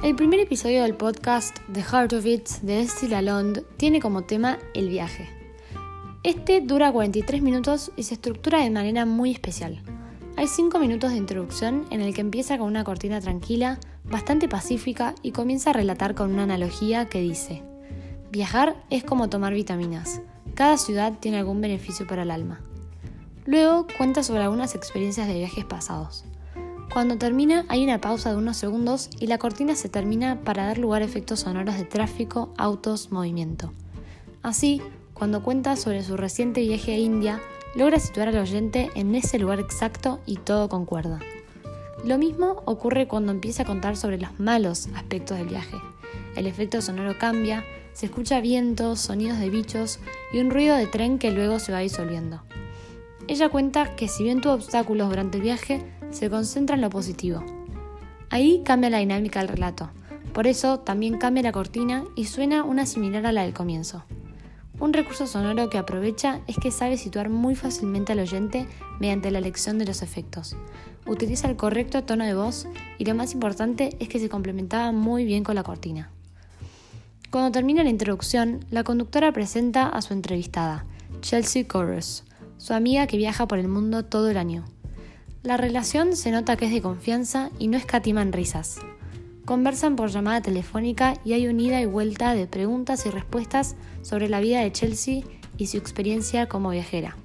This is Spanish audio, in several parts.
El primer episodio del podcast The Heart of It de Esty Lalonde tiene como tema el viaje. Este dura 43 minutos y se estructura de manera muy especial. Hay 5 minutos de introducción en el que empieza con una cortina tranquila, bastante pacífica y comienza a relatar con una analogía que dice, Viajar es como tomar vitaminas. Cada ciudad tiene algún beneficio para el alma. Luego cuenta sobre algunas experiencias de viajes pasados. Cuando termina hay una pausa de unos segundos y la cortina se termina para dar lugar a efectos sonoros de tráfico, autos, movimiento. Así, cuando cuenta sobre su reciente viaje a India, logra situar al oyente en ese lugar exacto y todo concuerda. Lo mismo ocurre cuando empieza a contar sobre los malos aspectos del viaje. El efecto sonoro cambia, se escucha vientos, sonidos de bichos y un ruido de tren que luego se va disolviendo. Ella cuenta que si bien tuvo obstáculos durante el viaje, se concentra en lo positivo. Ahí cambia la dinámica del relato, por eso también cambia la cortina y suena una similar a la del comienzo. Un recurso sonoro que aprovecha es que sabe situar muy fácilmente al oyente mediante la elección de los efectos. Utiliza el correcto tono de voz y lo más importante es que se complementaba muy bien con la cortina. Cuando termina la introducción, la conductora presenta a su entrevistada, Chelsea Chorus, su amiga que viaja por el mundo todo el año. La relación se nota que es de confianza y no escatiman risas. Conversan por llamada telefónica y hay un ida y vuelta de preguntas y respuestas sobre la vida de Chelsea y su experiencia como viajera.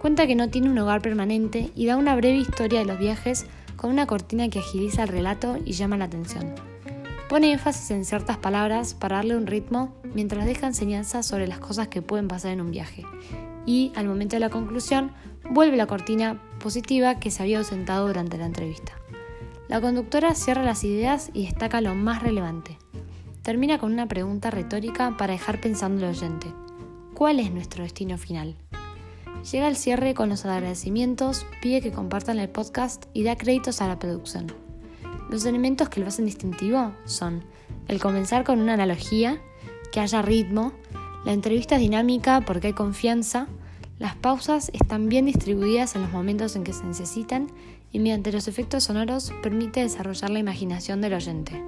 Cuenta que no tiene un hogar permanente y da una breve historia de los viajes con una cortina que agiliza el relato y llama la atención. Pone énfasis en ciertas palabras para darle un ritmo mientras deja enseñanzas sobre las cosas que pueden pasar en un viaje y, al momento de la conclusión, vuelve la cortina positiva que se había ausentado durante la entrevista. La conductora cierra las ideas y destaca lo más relevante. Termina con una pregunta retórica para dejar pensando al oyente. ¿Cuál es nuestro destino final? Llega al cierre con los agradecimientos, pide que compartan el podcast y da créditos a la producción. Los elementos que lo hacen distintivo son el comenzar con una analogía, que haya ritmo, la entrevista es dinámica porque hay confianza, las pausas están bien distribuidas en los momentos en que se necesitan y mediante los efectos sonoros permite desarrollar la imaginación del oyente.